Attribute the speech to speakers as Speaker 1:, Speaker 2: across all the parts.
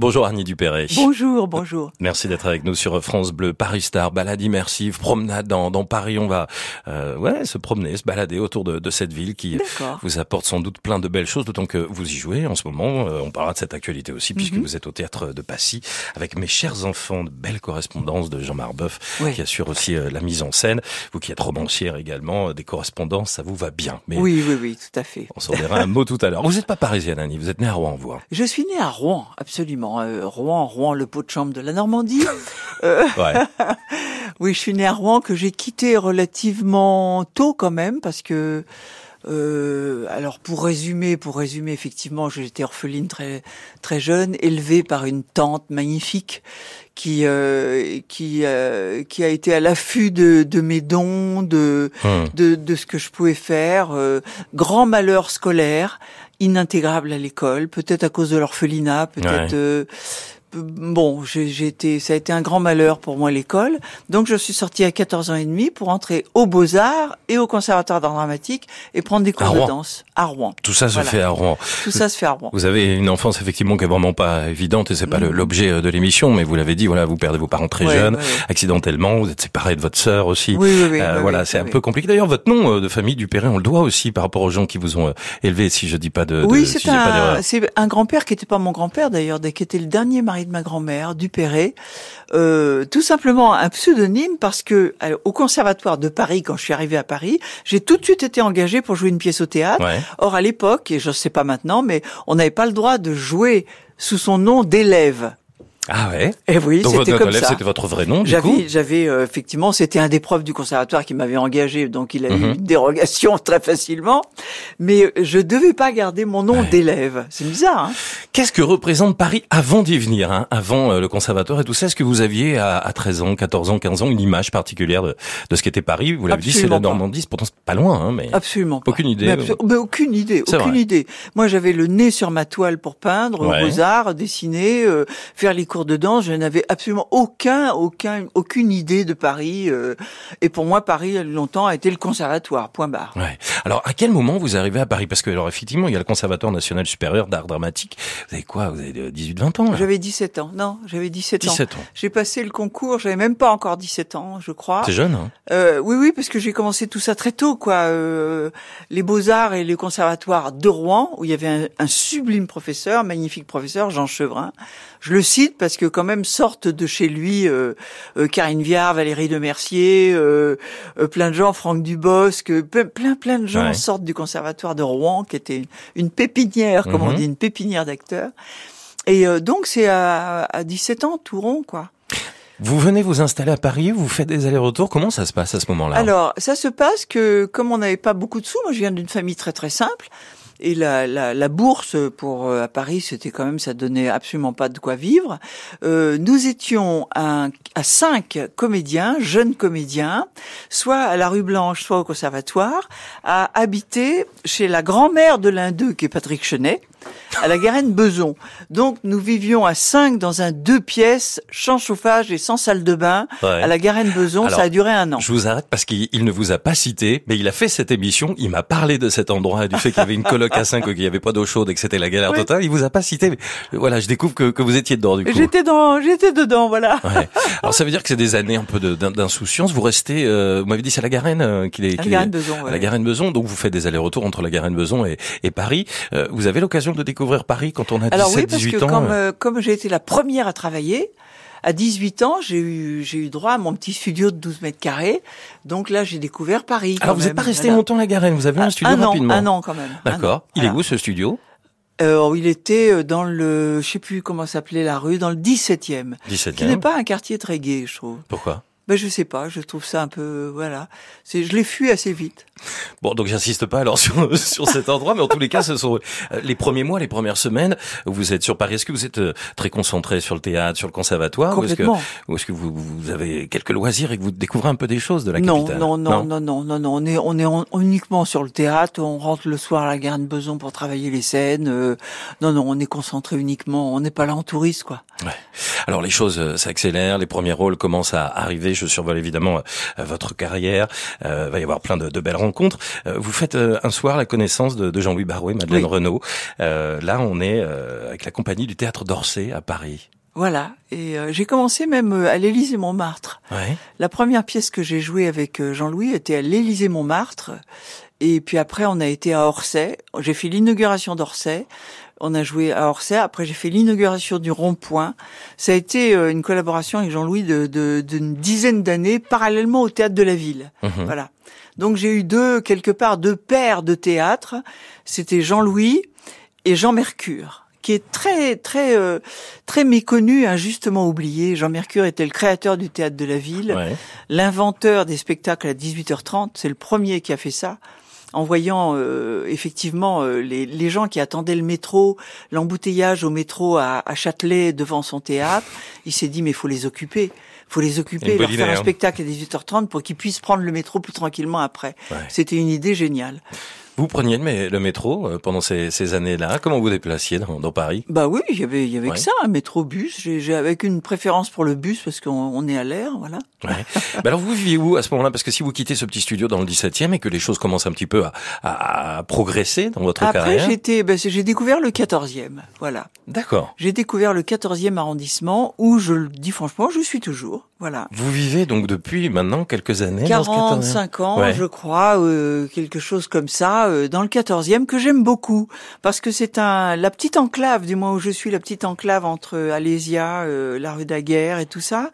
Speaker 1: Bonjour Annie Dupéré.
Speaker 2: Bonjour, bonjour.
Speaker 1: Merci d'être avec nous sur France Bleu, Paris Star, balade immersive, promenade dans, dans Paris. On va euh, ouais, se promener, se balader autour de, de cette ville qui vous apporte sans doute plein de belles choses, d'autant que vous y jouez en ce moment. Euh, on parlera de cette actualité aussi, puisque mhm. vous êtes au théâtre de Passy avec Mes chers enfants, de belles correspondances de Jean-Marc Boeuf, qui assure aussi euh, la mise en scène. Vous qui êtes romancière également, des correspondances, ça vous va bien.
Speaker 2: Mais oui, oui, oui, tout à fait.
Speaker 1: On s'en dira un mot tout à l'heure. Vous n'êtes pas parisienne, Annie, vous êtes née à Rouen, vous. Hein.
Speaker 2: Je suis née à Rouen, absolument. Euh, Rouen, Rouen, le pot de chambre de la Normandie. Euh, oui, je suis née à Rouen que j'ai quitté relativement tôt quand même parce que euh, alors pour résumer, pour résumer, effectivement, j'étais orpheline très très jeune, élevée par une tante magnifique qui euh, qui euh, qui a été à l'affût de, de mes dons, de, hum. de, de ce que je pouvais faire. Euh, grand malheur scolaire, inintégrable à l'école, peut-être à cause de l'orphelinat, peut-être euh, bon, j'ai été, ça a été un grand malheur pour moi l'école. Donc je suis sortie à 14 ans et demi pour entrer aux Beaux-Arts et au Conservatoire d'art dramatique et prendre des cours de danse à Rouen.
Speaker 1: Tout ça se fait à Rouen.
Speaker 2: Tout ça se fait à Rouen.
Speaker 1: Vous avez une enfance effectivement qui est vraiment pas évidente et c'est pas mm. l'objet euh, de l'émission, mais vous l'avez dit, voilà, vous perdez vos parents très jeunes, accidentellement, vous êtes séparé de votre sœur aussi.
Speaker 2: Oui, oui, oui,
Speaker 1: euh, voilà, c'est un peu compliqué. D'ailleurs, votre nom euh, de famille Dupéré, on le doit aussi par rapport aux gens qui vous ont élevé, si je dis pas de.
Speaker 2: Oui, c'est un, un grand-père qui était pas mon grand-père d'ailleurs, qui était le dernier mari de ma grand-mère Dupéré, euh, tout simplement un pseudonyme parce que euh, au conservatoire de Paris, quand je suis arrivée à Paris, j'ai tout de suite été engagée pour jouer une pièce au théâtre. Or à l'époque, et je ne sais pas maintenant, mais on n'avait pas le droit de jouer sous son nom d'élève.
Speaker 1: Ah ouais.
Speaker 2: Et eh oui, c'était comme ça.
Speaker 1: C'était votre vrai nom.
Speaker 2: J'avais, j'avais euh, effectivement, c'était un des profs du conservatoire qui m'avait engagé, donc il a eu mhm. une dérogation très facilement. Mais je devais pas garder mon nom d'élève. C'est bizarre. Hein
Speaker 1: Qu'est-ce que représente Paris avant d'y venir, hein avant euh, le conservatoire et tout ça? Est-ce que vous aviez à, à, 13 ans, 14 ans, 15 ans une image particulière de, de ce qu'était Paris? Vous l'avez dit, c'est la Normandie. Pourtant, c'est pas loin, hein, mais
Speaker 2: absolument
Speaker 1: pas. aucune idée.
Speaker 2: Mais, aucune idée, aucune idée. Moi, j'avais le nez sur ma toile pour peindre, ouais. aux arts, dessiner, euh, faire les cours de danse. Je n'avais absolument aucun, aucun, aucune idée de Paris. Euh, et pour moi, Paris, longtemps, a été le conservatoire, point barre.
Speaker 1: Ouais. Alors, à quel moment vous arrivez à Paris? Parce que, alors, effectivement, il y a le Conservatoire national supérieur d'art dramatique. Vous avez quoi? Vous avez 18-20 ans
Speaker 2: J'avais 17 ans. Non, j'avais 17,
Speaker 1: 17 ans.
Speaker 2: J'ai passé le concours, j'avais même pas encore 17 ans, je crois.
Speaker 1: C'est jeune, hein?
Speaker 2: Euh, Oui, oui, parce que j'ai commencé tout ça très tôt, quoi. Euh, les Beaux-Arts et le Conservatoire de Rouen, où il y avait un, un sublime professeur, magnifique professeur, Jean Chevrin. Je le cite parce que quand même sortent de chez lui euh, euh, Karine Viard, Valérie de Mercier, euh, plein de gens, Franck Dubosc, plein plein de gens sortent du conservatoire de Rouen, qui était une pépinière, comme on mhm. dit, une pépinière d'acteurs. Et donc c'est à, à 17 ans, tout rond, quoi.
Speaker 1: Vous venez vous installer à Paris, vous faites des allers-retours. Comment ça se passe à ce moment-là?
Speaker 2: Alors, ça se passe que comme on n'avait pas beaucoup de sous, moi je viens d'une famille très très simple. Et la, la, la bourse pour euh, à Paris, c'était quand même, ça donnait absolument pas de quoi vivre. Euh, nous étions à, à, cinq comédiens, jeunes comédiens, soit à la rue Blanche, soit au conservatoire, à habiter chez la grand-mère de l'un d'eux, qui est Patrick Chenet, à la Garenne Beson. Donc nous vivions à cinq dans un deux pièces, sans chauffage et sans salle de bain, à la Garenne Beson. ça a duré un an.
Speaker 1: Je vous arrête parce qu'il ne vous a pas cité, mais il a fait cette émission. Il m'a parlé de cet endroit et du fait qu'il y avait une coloc à cinq, qu'il n'y avait pas d'eau chaude et que c'était la galère totale. Il vous a pas cité. Mais voilà, je découvre que, que vous étiez dedans du coup.
Speaker 2: J'étais dans, j'étais dedans, voilà.
Speaker 1: Ouais. Alors ça veut dire que c'est des années un peu d'insouciance. Vous restez, euh, vous m'avez dit c'est la Garenne euh, qu'il est,
Speaker 2: à la Garenne Beson.
Speaker 1: À la Garenne Beson. Donc vous faites des allers-retours entre la Garenne Beson et, et Paris. Euh, vous avez l'occasion de découvrir Paris quand on a 17,
Speaker 2: Alors oui,
Speaker 1: parce
Speaker 2: que
Speaker 1: ans.
Speaker 2: Comme, euh, comme j'ai été la première à travailler, à 18 ans, j'ai eu, j'ai eu droit à mon petit studio de 12 mètres carrés. Donc là, j'ai découvert Paris.
Speaker 1: Alors vous n'êtes pas resté longtemps à la Garenne, vous avez eu un studio
Speaker 2: un
Speaker 1: rapidement.
Speaker 2: An, un an quand même.
Speaker 1: D'accord. Il est où ce studio?
Speaker 2: Euh, il était euh, dans le, je sais plus comment s'appelait la rue, dans le 17e.
Speaker 1: 17e.
Speaker 2: Qui n'est pas un quartier très gai, je trouve.
Speaker 1: Pourquoi?
Speaker 2: Ben, je sais pas, je trouve ça un peu, voilà. C'est, je l'ai fui assez vite.
Speaker 1: Bon, donc j'insiste pas alors sur, sur cet endroit, mais en tous les cas, ce sont euh, les premiers mois, les premières semaines où vous êtes sur Paris. Est-ce que vous êtes euh, très concentré sur le théâtre, sur le conservatoire,
Speaker 2: ou est-ce que,
Speaker 1: ou est-ce que vous, vous, avez quelques loisirs et que vous découvrez un peu des choses de la
Speaker 2: non,
Speaker 1: capitale
Speaker 2: non, non, non, non, non, non, On est, on est uniquement sur le théâtre. On rentre le soir à la gare de Beson pour travailler les scènes. Euh, non, non, on est concentré uniquement. On n'est pas là en touriste, quoi.
Speaker 1: Ouais. Alors les choses s'accélèrent, les premiers rôles commencent à arriver. Je survole évidemment votre carrière. Euh, va y avoir plein de, de belles rencontres. vous faites un soir la connaissance de, de Jean-Louis Barouet, Madeleine Renaud. là, on est avec la compagnie du théâtre d'Orsay à Paris.
Speaker 2: Voilà. Et euh, j'ai commencé même euh, à l'Élysée Montmartre. Ouais. La première pièce que j'ai jouée avec euh, Jean-Louis était à l'Élysée Montmartre. Et puis après, on a été à Orsay. J'ai fait l'inauguration d'Orsay. On a joué à Orsay. Après, j'ai fait l'inauguration du Rond-Point. Ça a été une collaboration avec Jean-Louis de, d'une dizaine d'années, parallèlement au théâtre de la ville. Mhm. Voilà. Donc j'ai eu deux, quelque part, deux pères de théâtre. C'était Jean-Louis et Jean Mercure qui est très très euh, très méconnu, injustement oublié. Jean Mercure était le créateur du théâtre de la ville, l'inventeur des spectacles à 18h30. C'est le premier qui a fait ça. En voyant euh, effectivement euh, les, les, gens qui attendaient le métro, l'embouteillage au métro à, à, Châtelet devant son théâtre, il s'est dit mais il faut les occuper, faut les occuper, leur faire un hein. spectacle à 18h30 pour qu'ils puissent prendre le métro plus tranquillement après. C'était une idée géniale.
Speaker 1: Vous preniez le, métro euh, pendant ces, années-là Comment vous déplaciez dans, Paris?
Speaker 2: Bah oui, il y avait, il y avait que ça, un métro-bus. J'ai avec une préférence pour le bus parce qu'on est à l'air, voilà.
Speaker 1: Ouais. bah alors vous viviez où à ce moment-là? Parce que si vous quittez ce petit studio dans le 17e et que les choses commencent un petit peu à, à, progresser dans votre carrière.
Speaker 2: Après, j'étais, bah, j'ai découvert le 14e, voilà.
Speaker 1: D'accord.
Speaker 2: J'ai découvert le 14e arrondissement où je le dis franchement, je suis toujours, voilà.
Speaker 1: Vous vivez donc depuis maintenant quelques années
Speaker 2: 45 ans, je crois, euh, quelque chose comme ça euh, dans le 14e que j'aime beaucoup parce que c'est un la petite enclave du moins où je suis la petite enclave entre Alésia, euh, la rue Daguerre et tout ça.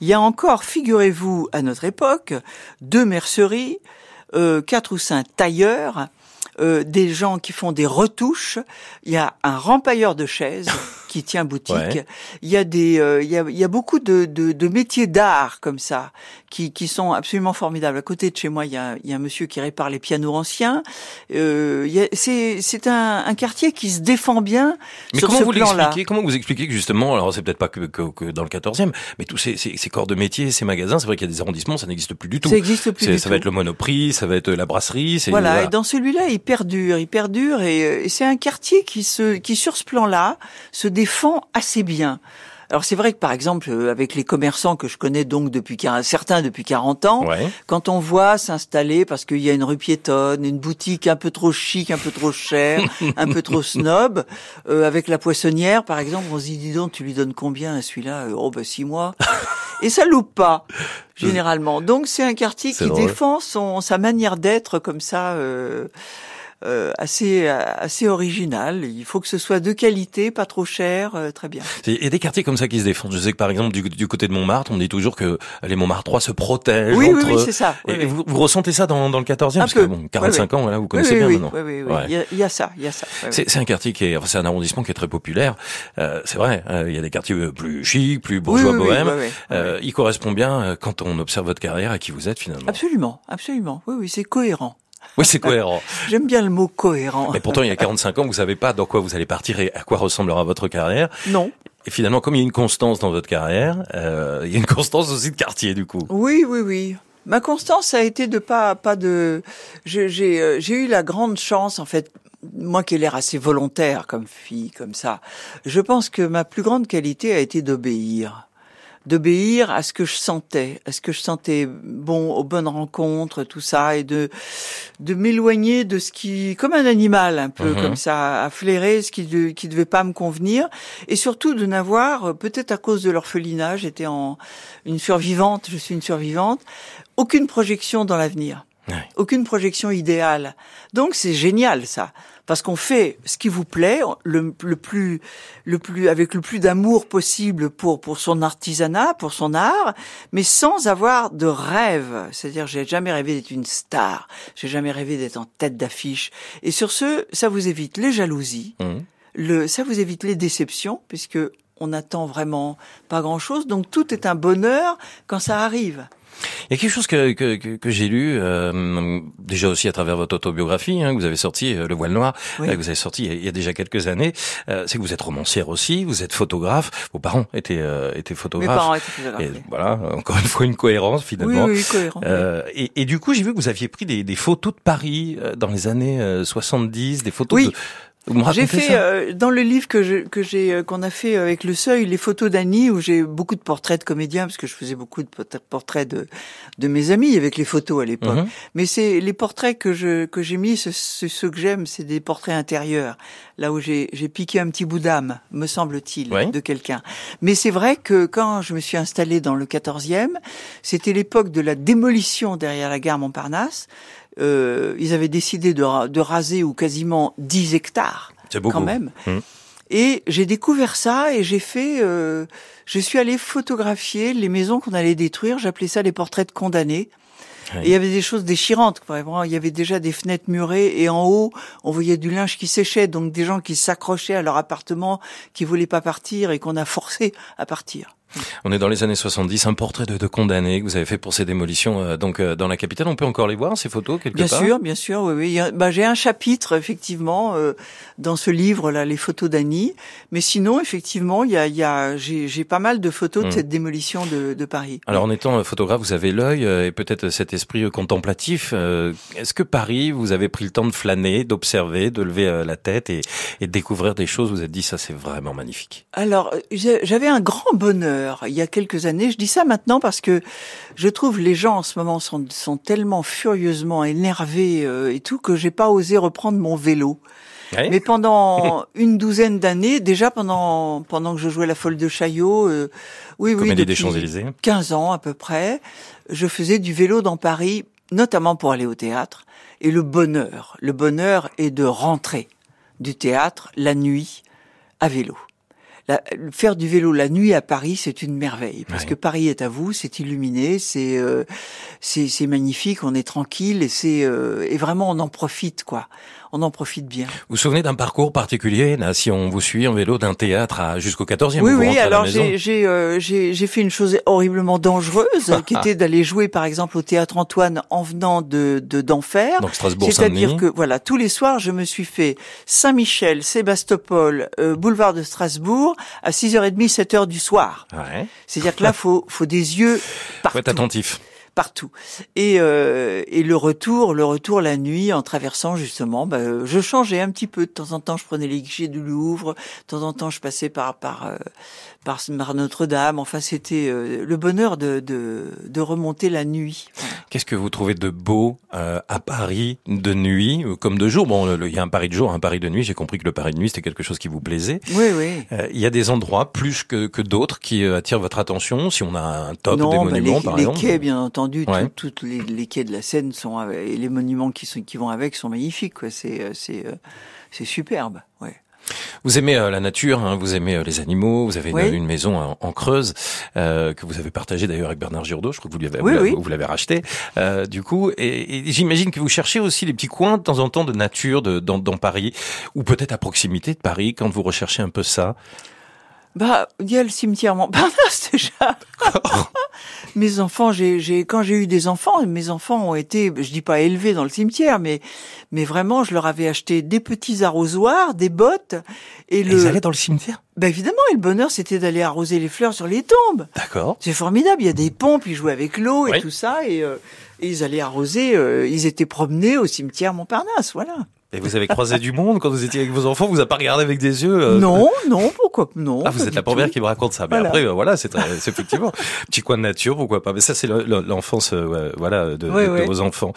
Speaker 2: Il y a encore, figurez-vous, à notre époque, deux merceries, euh, quatre ou cinq tailleurs, euh, des gens qui font des retouches. Il y a un rempailleur de chaises. Qui tient boutique. Il y a des, euh, il, y a, il y a beaucoup de, de, de métiers d'art comme ça qui, qui sont absolument formidables. À côté de chez moi, il y a, il y a un monsieur qui répare les pianos anciens. Euh, c'est, c'est un, un, quartier qui se défend bien
Speaker 1: mais
Speaker 2: sur
Speaker 1: comment
Speaker 2: ce
Speaker 1: vous
Speaker 2: plan-là.
Speaker 1: Comment vous expliquez que justement, alors c'est peut-être pas que, que, que, dans le 14e, mais tous ces, ces, ces, corps de métiers, ces magasins, c'est vrai qu'il y a des arrondissements, ça n'existe plus du tout.
Speaker 2: Ça n'existe plus du
Speaker 1: Ça va être le Monoprix, ça va être la brasserie.
Speaker 2: Voilà, voilà. Et dans celui-là, il perdure, il perdure, et, et c'est un quartier qui se, qui sur ce plan-là se défend assez bien. Alors c'est vrai que par exemple euh, avec les commerçants que je connais donc depuis certains depuis 40 ans, quand on voit s'installer parce qu'il y a une rue piétonne, une boutique un peu trop chic, un peu trop chère, un peu trop snob, euh, avec la poissonnière par exemple, on se dit dis donc tu lui donnes combien à celui-là euh, Oh bah six mois. Et ça loupe pas généralement. Donc c'est un quartier qui défend son sa manière d'être comme ça. Euh, euh, assez assez original. Il faut que ce soit de qualité, pas trop cher, euh, très bien.
Speaker 1: Il y a des quartiers comme ça qui se défendent. Je sais que par exemple du, du côté de Montmartre, on dit toujours que les Montmartrois se protègent.
Speaker 2: Oui,
Speaker 1: entre...
Speaker 2: oui, oui c'est ça.
Speaker 1: et Vous, vous, ressentez ça dans, dans le 14e parce que bon, 45 ans, là, vous connaissez bien
Speaker 2: maintenant. Oui, oui, oui. Il, y a, il, y a, ça, il y a ça.
Speaker 1: c'est un quartier qui est, enfin, c'est un arrondissement qui est très populaire. Euh, c'est vrai. Euh, il y a des quartiers plus chics, plus bourgeois, bohèmes. Euh, il correspond bien quand on observe votre carrière à qui vous êtes finalement.
Speaker 2: Absolument, absolument. Oui, oui, c'est cohérent.
Speaker 1: Oui, c'est cohérent.
Speaker 2: J'aime bien le mot cohérent.
Speaker 1: Mais pourtant, il y a 45 ans, vous savez pas dans quoi vous allez partir et à quoi ressemblera votre carrière.
Speaker 2: Non.
Speaker 1: Et finalement, comme il y a une constance dans votre carrière, euh, il y a une constance aussi de quartier, du coup.
Speaker 2: Oui, oui, oui. Ma constance a été de pas pas de. J'ai euh, j'ai eu la grande chance en fait. Moi qui ai l'air assez volontaire comme fille, comme ça, je pense que ma plus grande qualité a été d'obéir d'obéir à ce que je sentais, à ce que je sentais bon aux bonnes rencontres, tout ça, et de de m'éloigner de ce qui, comme un animal un peu, mhm. comme ça, à flairer ce qui de, qui devait pas me convenir, et surtout de n'avoir, peut-être à cause de l'orphelinat, j'étais en une survivante, je suis une survivante, aucune projection dans l'avenir. Aucune projection idéale. Donc c'est génial ça, parce qu'on fait ce qui vous plaît, le, le plus, le plus, avec le plus d'amour possible pour pour son artisanat, pour son art, mais sans avoir de rêve. C'est-à-dire, j'ai jamais rêvé d'être une star, j'ai jamais rêvé d'être en tête d'affiche. Et sur ce, ça vous évite les jalousies, mmh. le, ça vous évite les déceptions, puisque on attend vraiment pas grand-chose. Donc tout est un bonheur quand ça arrive.
Speaker 1: Il y a quelque chose que, que, que, j'ai lu, euh, déjà aussi à travers votre autobiographie, hein, que vous avez sorti, euh, Le Voile Noir, euh, que vous avez sorti il y a, déjà quelques années, euh, c'est que vous êtes romancière aussi, vous êtes photographe, vos parents étaient, étaient photographes. Mes
Speaker 2: parents étaient photographes.
Speaker 1: Et voilà, encore une fois une cohérence finalement.
Speaker 2: Oui, oui, cohérent.
Speaker 1: Et, et, du coup, j'ai vu que vous aviez pris des, des photos de Paris dans les années 70, des photos de
Speaker 2: J'ai fait euh, dans le livre que je, que j'ai euh, qu'on a fait avec le Seuil les photos d'Annie où j'ai beaucoup de portraits de comédiens parce que je faisais beaucoup de portraits de de mes amis avec les photos à l'époque. Mhm. Mais c'est les portraits que je que j'ai mis, ceux, ceux que j'aime, c'est des portraits intérieurs, là où j'ai j'ai piqué un petit bout d'âme, me semble-t-il, de quelqu'un. Mais c'est vrai que quand je me suis installée dans le 14e, c'était l'époque de la démolition derrière la gare Montparnasse. Euh, ils avaient décidé de, de, raser ou quasiment 10 hectares.
Speaker 1: C'est beaucoup.
Speaker 2: Quand même. Hum. Et j'ai découvert ça et j'ai fait, euh, je suis allé photographier les maisons qu'on allait détruire. J'appelais ça les portraits de condamnés. Et il y avait des choses déchirantes. Vraiment, il y avait déjà des fenêtres murées et en haut, on voyait du linge qui séchait, donc des gens qui s'accrochaient à leur appartement, qui voulaient pas partir et qu'on a forcé à partir.
Speaker 1: On est dans les années 70, un portrait de, de condamné que vous avez fait pour ces démolitions euh, donc euh, dans la capitale. On peut encore les voir ces photos quelque
Speaker 2: bien part. Bien sûr, bien sûr. Oui, oui. Bah, j'ai un chapitre effectivement euh, dans ce livre là, les photos d'Annie. Mais sinon, effectivement, il y a, y a j'ai pas mal de photos de hmm. cette démolition de, de, Paris.
Speaker 1: Alors en étant photographe, vous avez l'œil et peut-être cet esprit contemplatif. Est-ce que Paris, vous avez pris le temps de flâner, d'observer, de lever la tête et, et de découvrir des choses? Vous êtes dit ça, c'est vraiment magnifique.
Speaker 2: Alors j'avais un grand bonheur il y a quelques années. Je dis ça maintenant parce que je trouve les gens en ce moment sont, sont tellement furieusement énervés euh, et tout que j'ai pas osé reprendre mon vélo. Mais pendant une douzaine d'années, déjà pendant pendant que je jouais la folle de Chaillot, euh, oui oui,
Speaker 1: depuis des Champs-Élysées.
Speaker 2: 15 ans à peu près, je faisais du vélo dans Paris, notamment pour aller au théâtre. Et le bonheur, le bonheur est de rentrer du théâtre la nuit à vélo faire du vélo la nuit à Paris, c'est une merveille parce que Paris est à vous, c'est illuminé, c'est euh, c'est magnifique, on est tranquille et c'est euh, et vraiment on en profite quoi on en profite bien.
Speaker 1: Vous vous souvenez d'un parcours particulier, là, si on vous suit en vélo d'un théâtre jusqu'au 14e
Speaker 2: Oui, oui, alors euh, j'ai j'ai fait une chose horriblement dangereuse, qui était d'aller jouer, par exemple, au théâtre Antoine en venant de d'Enfer.
Speaker 1: Donc Strasbourg,
Speaker 2: C'est-à-dire que, voilà, tous les soirs, je me suis fait Saint-Michel, Sébastopol, euh, boulevard de Strasbourg, à 6h30, 7h du soir. Ouais. C'est-à-dire que là, faut, faut des yeux partout. Faut
Speaker 1: être attentif
Speaker 2: partout. Et, euh, et le retour, le retour la nuit en traversant justement, bah, je changeais un petit peu de temps en temps. Je prenais les guichets du Louvre, de temps en temps je passais par par euh, par, Notre-Dame. Enfin, c'était euh, le bonheur de, de, de remonter la nuit.
Speaker 1: Qu'est-ce que vous trouvez de beau euh, à Paris de nuit comme de jour? Bon, il y a un Paris de jour, un Paris de nuit. J'ai compris que le Paris de nuit c'était quelque chose qui vous plaisait.
Speaker 2: Oui, oui.
Speaker 1: il y a des endroits plus que, que d'autres qui attirent votre attention? Si on a un top des bah, monuments,
Speaker 2: les,
Speaker 1: par
Speaker 2: les
Speaker 1: exemple.
Speaker 2: Quais, bien entendu toutes les, les, quais de la Seine sont et les monuments qui sont qui vont avec sont magnifiques. C'est euh, c'est euh, c'est superbe. Ouais.
Speaker 1: Vous aimez euh, la nature, hein, vous aimez les animaux, vous avez une, maison en, Creuse euh, que vous avez partagée d'ailleurs avec Bernard Giraudot, je crois que vous l'avez vous l'avez racheté. Euh, du coup, et, et j'imagine que vous cherchez aussi les petits coins de temps en temps de nature de, dans, dans Paris, ou peut-être à proximité de Paris quand vous recherchez un peu ça?
Speaker 2: Bah, il y a le cimetière Montparnasse déjà. Mes enfants, j'ai, j'ai, quand j'ai eu des enfants, mes enfants ont été, je dis pas élevés dans le cimetière, mais, mais vraiment, je leur avais acheté des petits arrosoirs, des bottes,
Speaker 1: et, le. Ils allaient dans le cimetière?
Speaker 2: Ben évidemment, et le bonheur, c'était d'aller arroser les fleurs sur les tombes.
Speaker 1: D'accord.
Speaker 2: C'est formidable. Il y a des pompes, ils jouaient avec l'eau et tout ça, et, euh, et ils allaient arroser. Euh, ils étaient promenés au cimetière Montparnasse, voilà.
Speaker 1: Et vous avez croisé du monde quand vous étiez avec vos enfants Vous n'avez pas regardé avec des yeux
Speaker 2: euh, Non, non, pourquoi non
Speaker 1: Ah, vous êtes la première qui me raconte ça. Mais après, euh, voilà, c'est effectivement petit coin de nature, pourquoi pas. Mais ça, c'est l'enfance, euh, voilà, de, vos enfants.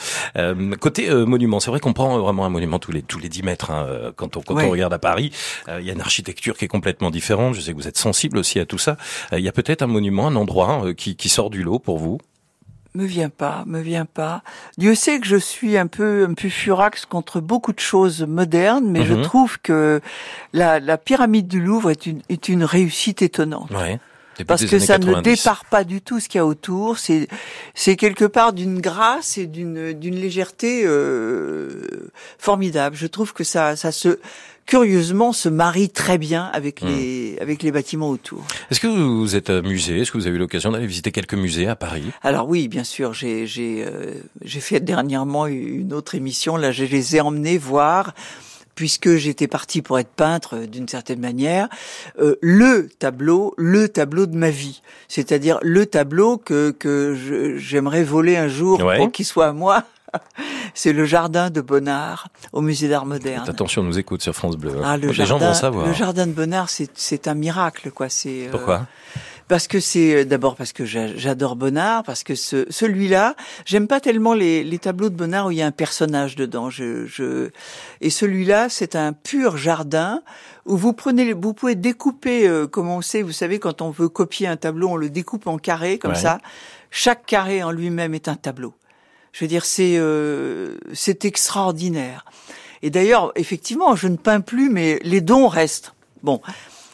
Speaker 1: côté monument, c'est vrai qu'on prend vraiment un monument tous les tous les 10 mètres. Hein, quand on quand on regarde à Paris, il y a une architecture qui est complètement différente. Je sais que vous êtes sensible aussi à tout ça. Il y a peut-être un monument, un endroit qui, qui sort du lot pour vous
Speaker 2: me vient pas, me vient pas. Dieu sait que je suis un peu un peu furax contre beaucoup de choses modernes, mais je mhm. trouve que la, la, pyramide du Louvre est une est une réussite étonnante.
Speaker 1: Ouais.
Speaker 2: Parce que ça ne départ pas du tout ce qu'il y a autour. C'est c'est quelque part d'une grâce et d'une d'une légèreté euh, formidable. Je trouve que ça ça se curieusement se marie très bien avec hmm. les avec les bâtiments autour.
Speaker 1: Est-ce que vous êtes musée Est-ce que vous avez eu l'occasion d'aller visiter quelques musées à Paris?
Speaker 2: Alors oui, bien sûr. J'ai j'ai euh, j'ai fait dernièrement une autre émission. Là, je les ai emmenés voir puisque j'étais parti pour être peintre euh, d'une certaine manière, euh, le tableau, le tableau de ma vie, c'est-à-dire le tableau que que j'aimerais voler un jour pour qu'il soit à moi. c'est le jardin de Bonnard au musée d'art moderne.
Speaker 1: attention, on nous écoute sur France Bleu. Hein. Ah, le Les gens vont savoir.
Speaker 2: Le jardin de Bonnard, c'est un miracle, quoi.
Speaker 1: C'est pourquoi?
Speaker 2: parce que c'est euh, d'abord parce que j'adore Bonnard, parce que ce, celui-là, j'aime pas tellement les, les, tableaux de Bonnard où il y a un personnage dedans. Je, je... Et celui-là, c'est un pur jardin où vous prenez, vous pouvez découper, euh, comme on sait, vous savez, quand on veut copier un tableau, on le découpe en carrés comme ça. Chaque carré en lui-même est un tableau. Je veux dire, c'est euh, c'est extraordinaire. Et d'ailleurs, effectivement, je ne peins plus, mais les dons restent. Bon,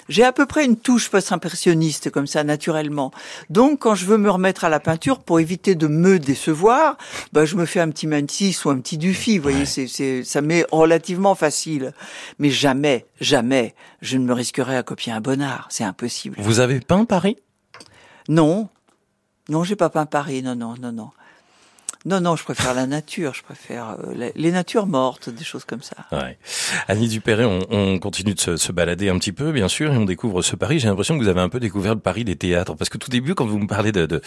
Speaker 2: j'ai à peu près une touche post-impressionniste comme ça naturellement. Donc quand je veux me remettre à la peinture pour éviter de me décevoir, bah je me fais un petit Matisse ou un petit Dufy, vous voyez, c'est c'est ça m'est relativement facile. Mais jamais, jamais je ne me risquerai à copier un Bonnard, c'est impossible.
Speaker 1: Vous avez peint Paris?
Speaker 2: Non. Non, j'ai pas peint Paris, non non non non. Non, non, je préfère la nature, je préfère euh, les natures mortes, des choses comme ça.
Speaker 1: Ouais. Annie Dupéré, on, on continue de se, se, balader un petit peu, bien sûr, et on découvre ce Paris. J'ai l'impression que vous avez un peu découvert le Paris des théâtres, parce que tout début, quand vous me parlez de, de,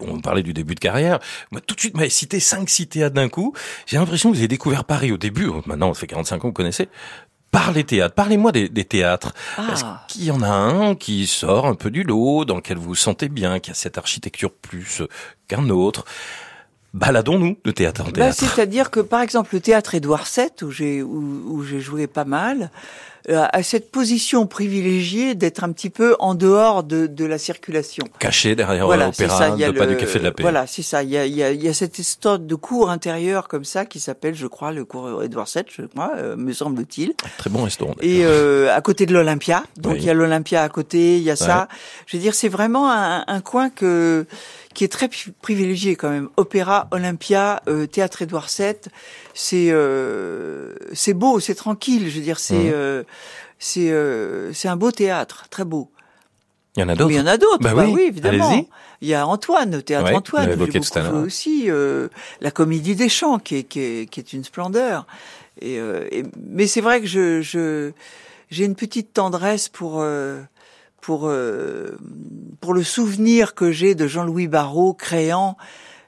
Speaker 1: on parlait du début de carrière, moi tout de suite, m'avez cité cinq, six théâtres d'un coup. J'ai l'impression que vous avez découvert Paris au début. Maintenant, ça fait 45 ans que vous connaissez par les théâtres. Parlez-moi des, des, théâtres. Ah. Est-ce qu'il y en a un qui sort un peu du lot, dans lequel vous vous sentez bien, qui a cette architecture plus qu'un autre? Baladons-nous de théâtre en bah, théâtre.
Speaker 2: C'est-à-dire que, par exemple, le théâtre Édouard VII, où j'ai où, où j'ai joué pas mal, euh, a cette position privilégiée d'être un petit peu en dehors de, de la circulation.
Speaker 1: Caché derrière l'opéra, de pas du café de la paix.
Speaker 2: Voilà, c'est ça. Il y a, il y, a, il y a cette histoire de cours intérieur comme ça qui s'appelle, je crois, le cours Édouard VII, je crois, euh, me semble-t-il.
Speaker 1: Très bon restaurant.
Speaker 2: Et euh, à côté de l'Olympia. Donc il y a l'Olympia à côté, il y a ça. Je veux dire, c'est vraiment un, un coin que qui est très privilégié quand même. Opéra, Olympia, euh, théâtre Édouard VII, c'est euh, c'est beau, c'est tranquille. Je veux dire, c'est mmh. euh, c'est euh, c'est un beau théâtre, très beau.
Speaker 1: Il y en a d'autres.
Speaker 2: il y en a d'autres. Bah, bah oui, évidemment. Il y a Antoine, théâtre Antoine. J'ai beaucoup aussi la Comédie des Champs, qui est qui est, qui est une splendeur. Et, et mais c'est vrai que je je j'ai une petite tendresse pour pour euh, pour le souvenir que j'ai de Jean-Louis Barrault créant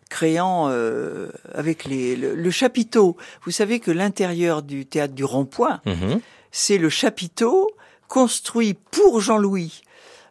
Speaker 2: créant euh, avec les le, chapiteau. Vous savez que l'intérieur du théâtre du Rond-Point, mhm. c'est le chapiteau construit pour Jean-Louis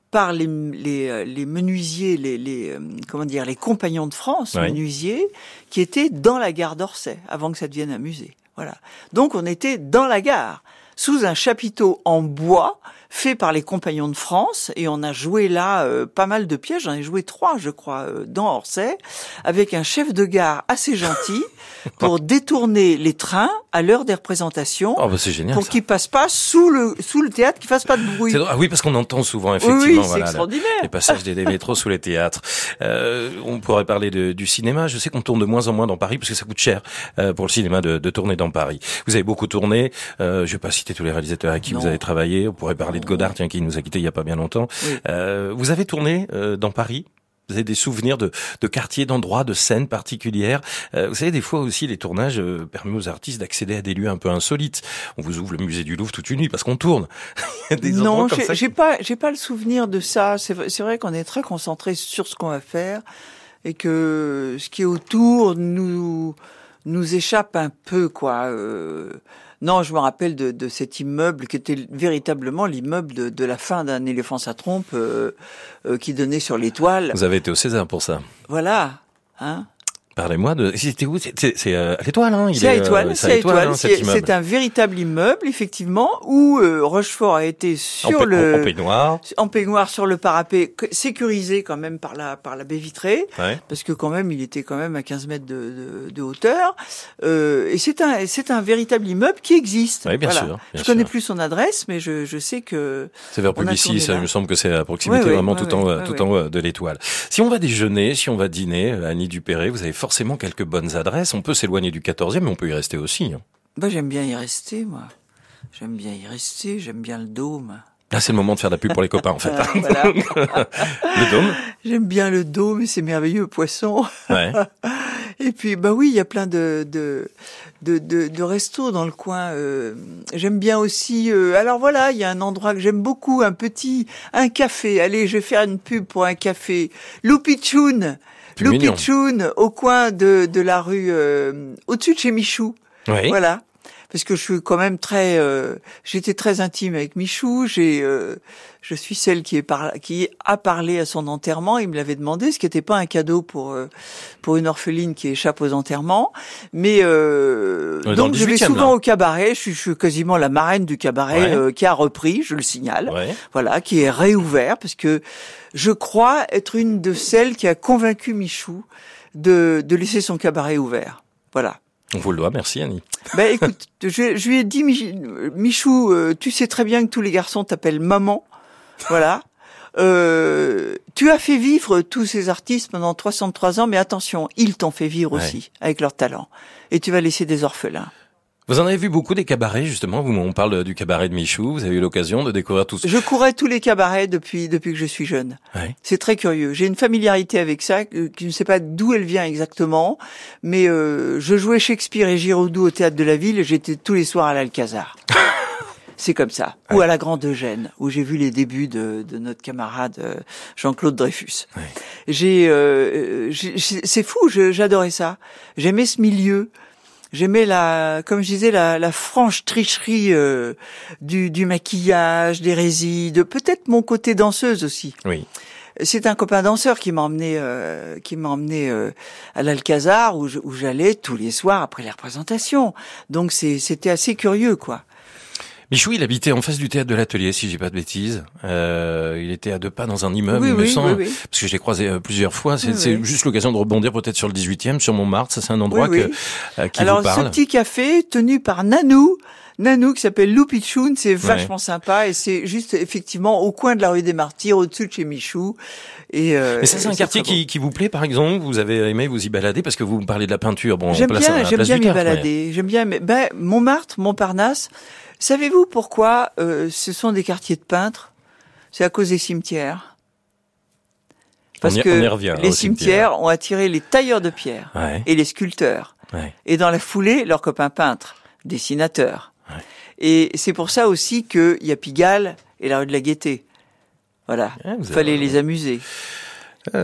Speaker 2: par les, les, euh, les, menuisiers, les, les, comment dire, les compagnons de France, menuisiers, qui étaient dans la gare d'Orsay avant que ça devienne un musée. Voilà. Donc on était dans la gare, sous un chapiteau en bois fait par les Compagnons de France et on a joué là euh, pas mal de pièges. J'en ai joué trois, je crois, euh, dans Orsay, avec un chef de gare assez gentil pour détourner les trains à l'heure des représentations.
Speaker 1: Oh bah c'est génial.
Speaker 2: Pour qu'ils passent pas sous le sous le théâtre, qu'ils fassent pas de bruit.
Speaker 1: Ah oui, parce qu'on entend souvent effectivement
Speaker 2: oui, voilà, extraordinaire.
Speaker 1: les passages des, métros sous les théâtres. Euh, on pourrait parler de, du cinéma. Je sais qu'on tourne de moins en moins dans Paris parce que ça coûte cher euh, pour le cinéma de, de, tourner dans Paris. Vous avez beaucoup tourné. Euh, je vais pas citer tous les réalisateurs avec qui vous avez travaillé. On pourrait parler Godard, tiens, qui nous a quitté il y a pas bien longtemps. Euh, vous avez tourné euh, dans Paris vous avez des souvenirs de, de quartiers, d'endroits, de scènes particulières. Euh, vous savez, des fois aussi, les tournages euh, permettent aux artistes d'accéder à des lieux un peu insolites. On vous ouvre le musée du Louvre toute une nuit parce qu'on tourne.
Speaker 2: des non, j'ai pas, j'ai pas le souvenir de ça. C'est vrai qu'on est très concentré sur ce qu'on va faire et que ce qui est autour nous nous échappe un peu, quoi. Euh, non, je me rappelle de, de, cet immeuble qui était véritablement l'immeuble de, de, la fin d'un éléphant à trompe euh, euh, qui donnait sur l'étoile.
Speaker 1: Vous avez été au César pour ça.
Speaker 2: Voilà. Hein
Speaker 1: Parlez-moi de. C'était où? C'est à l'étoile, hein
Speaker 2: C'est à l'étoile. c'est à l'étoile. Hein, c'est un véritable immeuble, effectivement, où euh, Rochefort a été sur le
Speaker 1: en peignoir,
Speaker 2: en peignoir sur le parapet, sécurisé quand même par la par la baie vitrée, parce que quand même il était quand même à 15 mètres de, de, de hauteur. Euh, et c'est un c'est un véritable immeuble qui existe.
Speaker 1: Oui, bien sûr. Bien
Speaker 2: je connais plus son adresse, mais je, je sais que.
Speaker 1: C'est vers Puglici, ça me semble que c'est à proximité, vraiment tout en tout en haut de l'étoile. Si on va déjeuner, si on va dîner, Annie Dupéré, vous avez forcément quelques bonnes adresses. On peut s'éloigner du 14e, mais on peut y rester aussi. Hein.
Speaker 2: Bah, j'aime bien y rester, moi. J'aime bien y rester, j'aime bien le dôme.
Speaker 1: Là, c'est le moment de faire de la pub pour les copains, en fait. le dôme
Speaker 2: J'aime bien le dôme c'est merveilleux, poisson. Ouais. et puis, bah oui, il y a plein de, de, de, de, restos dans le coin. Euh, j'aime bien aussi. Euh, alors voilà, il y a un endroit que j'aime beaucoup, un petit, un café. Allez, je vais faire une pub pour un café. Loupichoun Loupichoun, au coin de, de la rue, euh, au-dessus de chez Michou. Oui. Voilà parce que je suis quand même très, euh, j'étais très intime avec Michou. J'ai, euh, je suis celle qui est par, qui a parlé à son enterrement. Il me l'avait demandé, ce qui n'était pas un cadeau pour euh, pour une orpheline qui échappe aux enterrements. Mais donc je vais souvent au cabaret. Je suis, je suis, quasiment la marraine du cabaret qui a repris, je le signale. Voilà, qui est réouvert parce que je crois être une de celles qui a convaincu Michou de, de laisser son cabaret ouvert. Voilà.
Speaker 1: On vous le doit, merci Annie.
Speaker 2: Ben écoute, je, lui ai dit, Michou, euh, tu sais très bien que tous les garçons t'appellent maman, voilà. Euh, tu as fait vivre tous ces artistes pendant 303 ans, mais attention, ils t'ont fait vivre aussi avec leur talent. Et tu vas laisser des orphelins.
Speaker 1: Vous en avez vu beaucoup des cabarets justement. Vous, on parle du cabaret de Michou. Vous avez eu l'occasion de découvrir tout ça.
Speaker 2: Je courais tous les cabarets depuis depuis que je suis jeune. C'est très curieux. J'ai une familiarité avec ça, qui ne sais pas d'où elle vient exactement, mais euh, je jouais Shakespeare et Giraudoux au théâtre de la ville. et J'étais tous les soirs à l'Alcazar. C'est comme ça. Ou à la Grande Eugène, où j'ai vu les débuts de, de notre camarade euh, Jean-Claude Dreyfus. J'ai, euh, c'est fou. J'adorais ça. J'aimais ce milieu j'aimais la, comme je disais, la, la franche tricherie euh, du, du, maquillage, des résides, peut-être mon côté danseuse aussi.
Speaker 1: Oui.
Speaker 2: C'est un copain danseur qui m'a emmené, euh, qui m'a emmené euh, à l'Alcazar où j'allais tous les soirs après les représentations. Donc c'était assez curieux, quoi.
Speaker 1: Michou, il habitait en face du théâtre de l'Atelier, si j'ai pas de bêtises. Euh, il était à deux pas dans un immeuble, il me semble, parce que je l'ai croisé euh, plusieurs fois. C'est juste l'occasion de rebondir peut-être sur le 18e, sur Montmartre. Ça, c'est un endroit que, euh, qui
Speaker 2: Alors,
Speaker 1: vous parle.
Speaker 2: ce petit café tenu par Nanou, Nanou qui s'appelle Loupichoun, c'est vachement sympa et c'est juste effectivement au coin de la rue des Martyrs, au-dessus de chez Michou.
Speaker 1: Et, euh, Mais ça, c'est un quartier qui, qui, vous plaît, par exemple? Vous avez aimé vous y balader? Parce que vous me parlez de la peinture.
Speaker 2: Bon, j'aime bien, j'aime bien m'y balader. J'aime bien. Mais, ben, Montmartre, Montparnasse. Savez-vous pourquoi euh, ce sont des quartiers de peintres? C'est à cause des cimetières. Parce que les cimetières ont attiré les tailleurs de pierre et les sculpteurs. Et dans la foulée, leurs copains peintres, dessinateurs. Et c'est pour ça aussi qu'il y a Pigalle et la rue de la Gaîté. Voilà, il fallait les amuser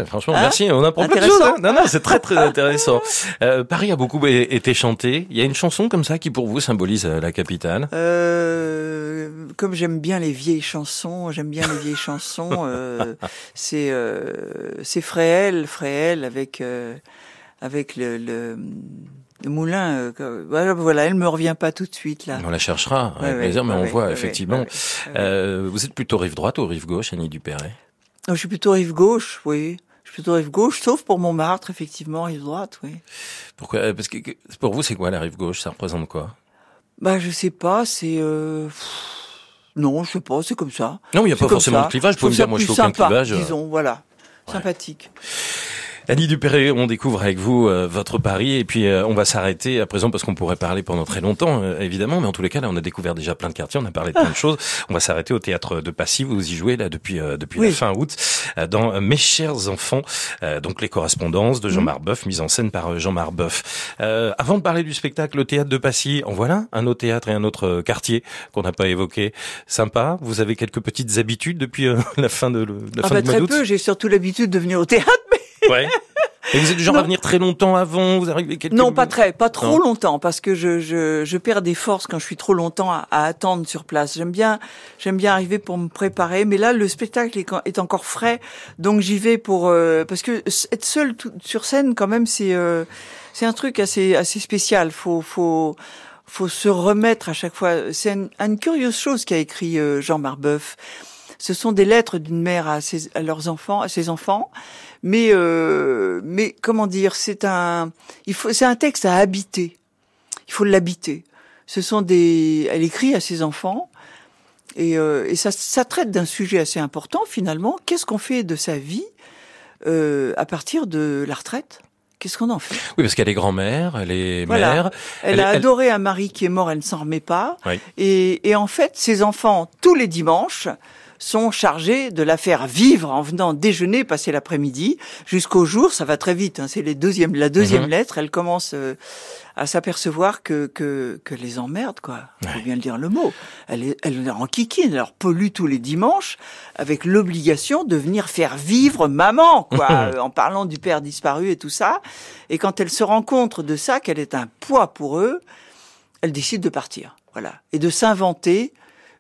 Speaker 1: franchement, hein merci. On apprend plein de choses. Hein. non, non, c'est très très intéressant. Euh, Paris a beaucoup été chanté. Il y a une chanson comme ça qui pour vous symbolise euh, la capitale?
Speaker 2: Euh, comme j'aime bien les vieilles chansons, j'aime bien les vieilles chansons. Euh, c'est c'est Fréhel, Fréhel avec avec le, le le moulin, voilà, voilà, elle me revient pas tout de suite là.
Speaker 1: On la cherchera avec plaisir, mais on voit effectivement. vous êtes plutôt rive droite ou rive gauche, Annie Dupéret
Speaker 2: je suis plutôt rive gauche, oui. Je suis plutôt rive gauche, sauf pour Montmartre, effectivement, rive droite, oui.
Speaker 1: Pourquoi euh, Parce que pour vous, c'est quoi la rive gauche? Ça représente quoi?
Speaker 2: Bah, je sais pas. C'est euh... non, je sais pas. C'est comme ça.
Speaker 1: Non, il n'y a pas forcément de clivage. Je peux me dire, moi, je fais aucun clivage.
Speaker 2: Disons, voilà, sympathique.
Speaker 1: Annie Dupéré, on découvre avec vous euh, votre Paris et puis euh, on va s'arrêter à présent parce qu'on pourrait parler pendant très longtemps euh, évidemment, mais en tous les cas là on a découvert déjà plein de quartiers, on a parlé de plein de ah. choses. On va s'arrêter au théâtre de Passy, vous y jouez là depuis depuis la fin août dans Mes chers enfants, donc les correspondances de Jean mhm. Marbeuf, mise en scène par Jean Marbeuf. avant de parler du spectacle, le théâtre de Passy, en voilà un autre théâtre et un autre quartier qu'on n'a pas évoqué. Sympa. Vous avez quelques petites habitudes depuis la fin de, la ah fin bah,
Speaker 2: Très peu. J'ai surtout l'habitude de venir au théâtre. Mais...
Speaker 1: Ouais. Et vous êtes du genre à venir très longtemps avant Vous arrivez quelques...
Speaker 2: Non, pas très, pas trop longtemps, parce que je, je, je, perds des forces quand je suis trop longtemps à, attendre sur place. J'aime bien, j'aime bien arriver pour me préparer, mais là le spectacle est, est encore frais, donc j'y vais pour euh, parce que être seul sur scène quand même c'est euh, c'est un truc assez assez spécial. Faut faut faut se remettre à chaque fois. C'est une, curieuse chose qu'a écrit euh, Jean Marbeuf. Ce sont des lettres d'une mère à, ses, à leurs enfants, à ses enfants mais euh, mais comment dire, c'est un il faut c'est un texte à habiter. Il faut l'habiter. Ce sont des elle écrit à ses enfants et, euh, et ça, ça traite d'un sujet assez important finalement. Qu'est-ce qu'on fait de sa vie euh, à partir de la retraite? Qu'est-ce qu'on en fait?
Speaker 1: Oui, parce qu'elle est grand-mère, elle est mère.
Speaker 2: Elle, a adoré un mari qui est mort, elle ne s'en remet pas. Et, et, en fait, ses enfants, tous les dimanches, sont chargés de la faire vivre en venant déjeuner, passer l'après-midi, jusqu'au jour, ça va très vite, hein, c'est les deuxième, la deuxième mhm. lettre, elle commence euh, à s'apercevoir que, que, que les emmerde, quoi. Faut bien le dire le mot. Elle est, elle est en kikine, alors pollue tous les dimanches, avec l'obligation de venir faire vivre maman, quoi, euh, en parlant du père disparu et tout ça. Et quand elle se rend compte de ça, qu'elle est un poids pour eux, elle décide de partir, voilà, et de s'inventer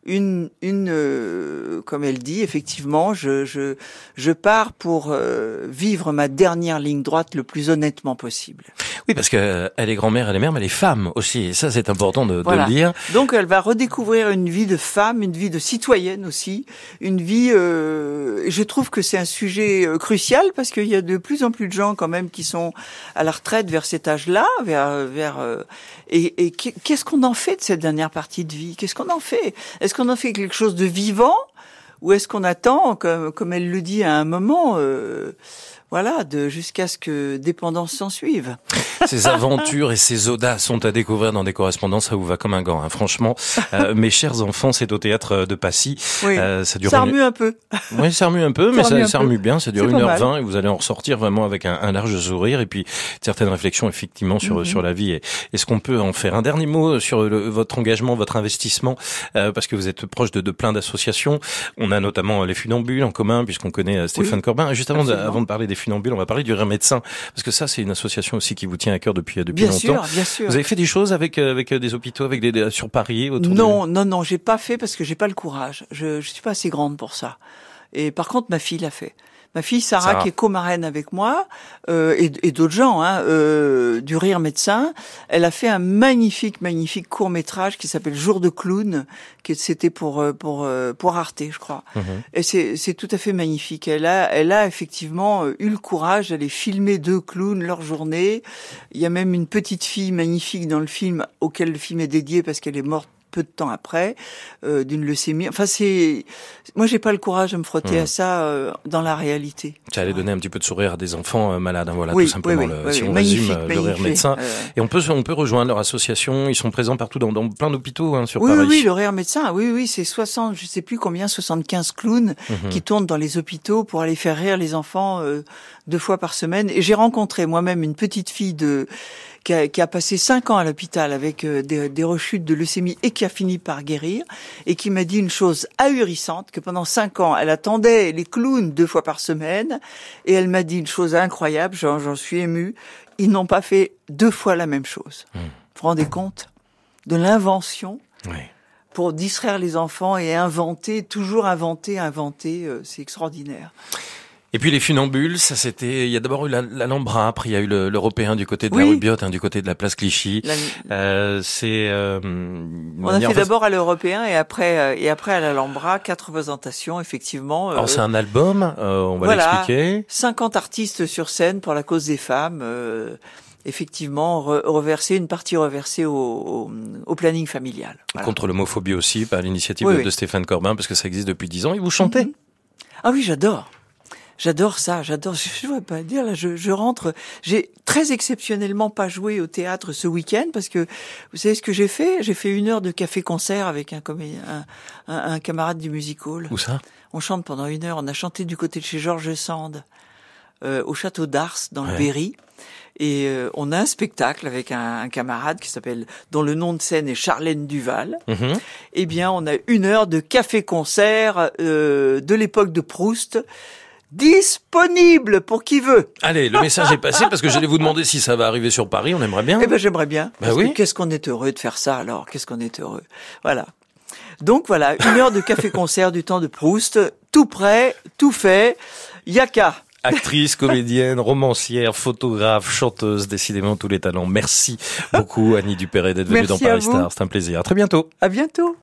Speaker 2: une, une euh, comme elle dit, effectivement, je, je, je pars pour euh, vivre ma dernière ligne droite le plus honnêtement possible.
Speaker 1: Oui, parce que elle est grand-mère, elle est mère, mais elle est femme aussi. Et ça, c'est important de, de, le dire.
Speaker 2: Donc, elle va redécouvrir une vie de femme, une vie de citoyenne aussi, une vie. Euh, je trouve que c'est un sujet euh, crucial parce qu'il y a de plus en plus de gens quand même qui sont à la retraite vers cet âge-là, vers vers. et, et qu'est-ce qu'on en fait de cette dernière partie de vie? Qu'est-ce qu'on en fait? Est-ce qu'on en fait quelque chose de vivant ou est-ce qu'on attend, comme, elle le dit à un moment, euh, voilà, de jusqu'à ce que dépendance s'en suive?
Speaker 1: Ces aventures et ces audaces sont à découvrir dans des correspondances, ça vous va comme un gant. Hein. Franchement, euh, mes chers enfants, c'est au théâtre de Passy.
Speaker 2: Oui, euh, ça dure. Ça remue un peu.
Speaker 1: Oui, ça remue un peu, mais ça, ça remue bien. Ça dure 1h20 et vous allez en ressortir vraiment avec un, un, large sourire et puis certaines réflexions effectivement sur mhm. sur la vie et, et ce qu'on peut en faire. Un dernier mot sur le, votre engagement, votre investissement, euh, parce que vous êtes proche de, de plein d'associations. On a notamment les funambules en commun puisqu'on connaît euh, Stéphane Corbin. Juste avant de, avant de parler des funambules, on va parler du Rire Médecin, parce que ça, c'est une association aussi qui vous tient à cœur depuis, depuis
Speaker 2: bien
Speaker 1: longtemps.
Speaker 2: Sûr, bien sûr.
Speaker 1: Vous avez fait des choses avec, euh, avec euh, des hôpitaux, avec des, sur Paris autour
Speaker 2: Non, non, non, j'ai pas fait parce que j'ai pas le courage. Je, je suis pas assez grande pour ça. Et par contre, ma fille l'a fait. Ma fille Sarah, qui est co-marraine avec moi, euh, et, et d'autres gens, hein, euh, du Rire Médecin, elle a fait un magnifique, magnifique court métrage qui s'appelle Jour de clown, qui c'était pour euh, pour euh, pour Arte, je crois. Mhm. Et c'est c'est tout à fait magnifique. Elle a elle a effectivement euh, eu le courage d'aller filmer deux clowns leur journée. Il y a même une petite fille magnifique dans le film auquel le film est dédié parce qu'elle est morte peu de temps après euh, d'une leucémie. Enfin, c'est moi, j'ai pas le courage de me frotter à ça euh, dans la réalité.
Speaker 1: Ça allait donner un petit peu de sourire à des enfants euh, malades. Hein, voilà, tout simplement. le, si on résume le rire médecin. Et on peut on peut rejoindre leur association. Ils sont présents partout dans, dans plein d'hôpitaux hein, sur
Speaker 2: oui,
Speaker 1: Paris.
Speaker 2: Oui, le rire médecin. Oui, oui, c'est 60, je sais plus combien, 75 clowns mhm. qui tournent dans les hôpitaux pour aller faire rire les enfants deux fois par semaine. Et j'ai rencontré moi-même une petite fille de qui a, qui a passé cinq ans à l'hôpital avec euh, des, des, rechutes de leucémie et qui a fini par guérir, et qui m'a dit une chose ahurissante, que pendant cinq ans, elle attendait les clowns deux fois par semaine, et elle m'a dit une chose incroyable, j'en suis ému, ils n'ont pas fait deux fois la même chose. Mmh. Vous vous rendez compte de l'invention oui. pour distraire les enfants et inventer, toujours inventer, inventer, euh, c'est extraordinaire.
Speaker 1: Et puis les funambules, ça c'était. Il y a d'abord eu l'Alhambra, après il y a eu l'européen du côté de la rue hein, du côté de la place Clichy. Euh, c'est. Euh,
Speaker 2: on a fait d'abord à l'européen et après euh, et après à l'Alhambra, quatre représentations effectivement.
Speaker 1: Alors c'est un album, on va voilà, l'expliquer.
Speaker 2: 50 artistes sur scène pour la cause des femmes. effectivement, reverser une partie reversée au, au, planning familial.
Speaker 1: Voilà. Contre l'homophobie aussi, par l'initiative de, Stéphane Corbin, parce que ça existe depuis dix ans. Et vous chantez? Mm-hmm.
Speaker 2: Ah oui, j'adore. J'adore ça, j'adore. Je ne pas dire là. Je, je rentre. J'ai très exceptionnellement pas joué au théâtre ce week-end parce que vous savez ce que j'ai fait? J'ai fait une heure de café-concert avec un, un, un, un, camarade du music hall.
Speaker 1: Où ça?
Speaker 2: On chante pendant une heure. On a chanté du côté de chez Georges Sand, euh, au château d'Ars dans le Berry. Et euh, on a un spectacle avec un, un camarade qui s'appelle, dont le nom de scène est Charlène Duval. Mm Eh bien, on a une heure de café-concert euh, de l'époque de Proust disponible pour qui veut.
Speaker 1: Allez, le message est passé parce que j'allais vous demander si ça va arriver sur Paris. On aimerait bien.
Speaker 2: Eh ben, j'aimerais bien. Ben oui. Qu'est-ce qu'on est heureux de faire ça alors? Qu'est-ce qu'on est heureux? Voilà. Donc voilà, une heure de café-concert du temps de Proust, tout prêt, tout fait. Yaka.
Speaker 1: Actrice, comédienne, romancière, photographe, chanteuse, décidément tous les talents. Merci beaucoup Annie Dupéret d'être venue dans Paris Star. C'est un plaisir. À très bientôt.
Speaker 2: À bientôt.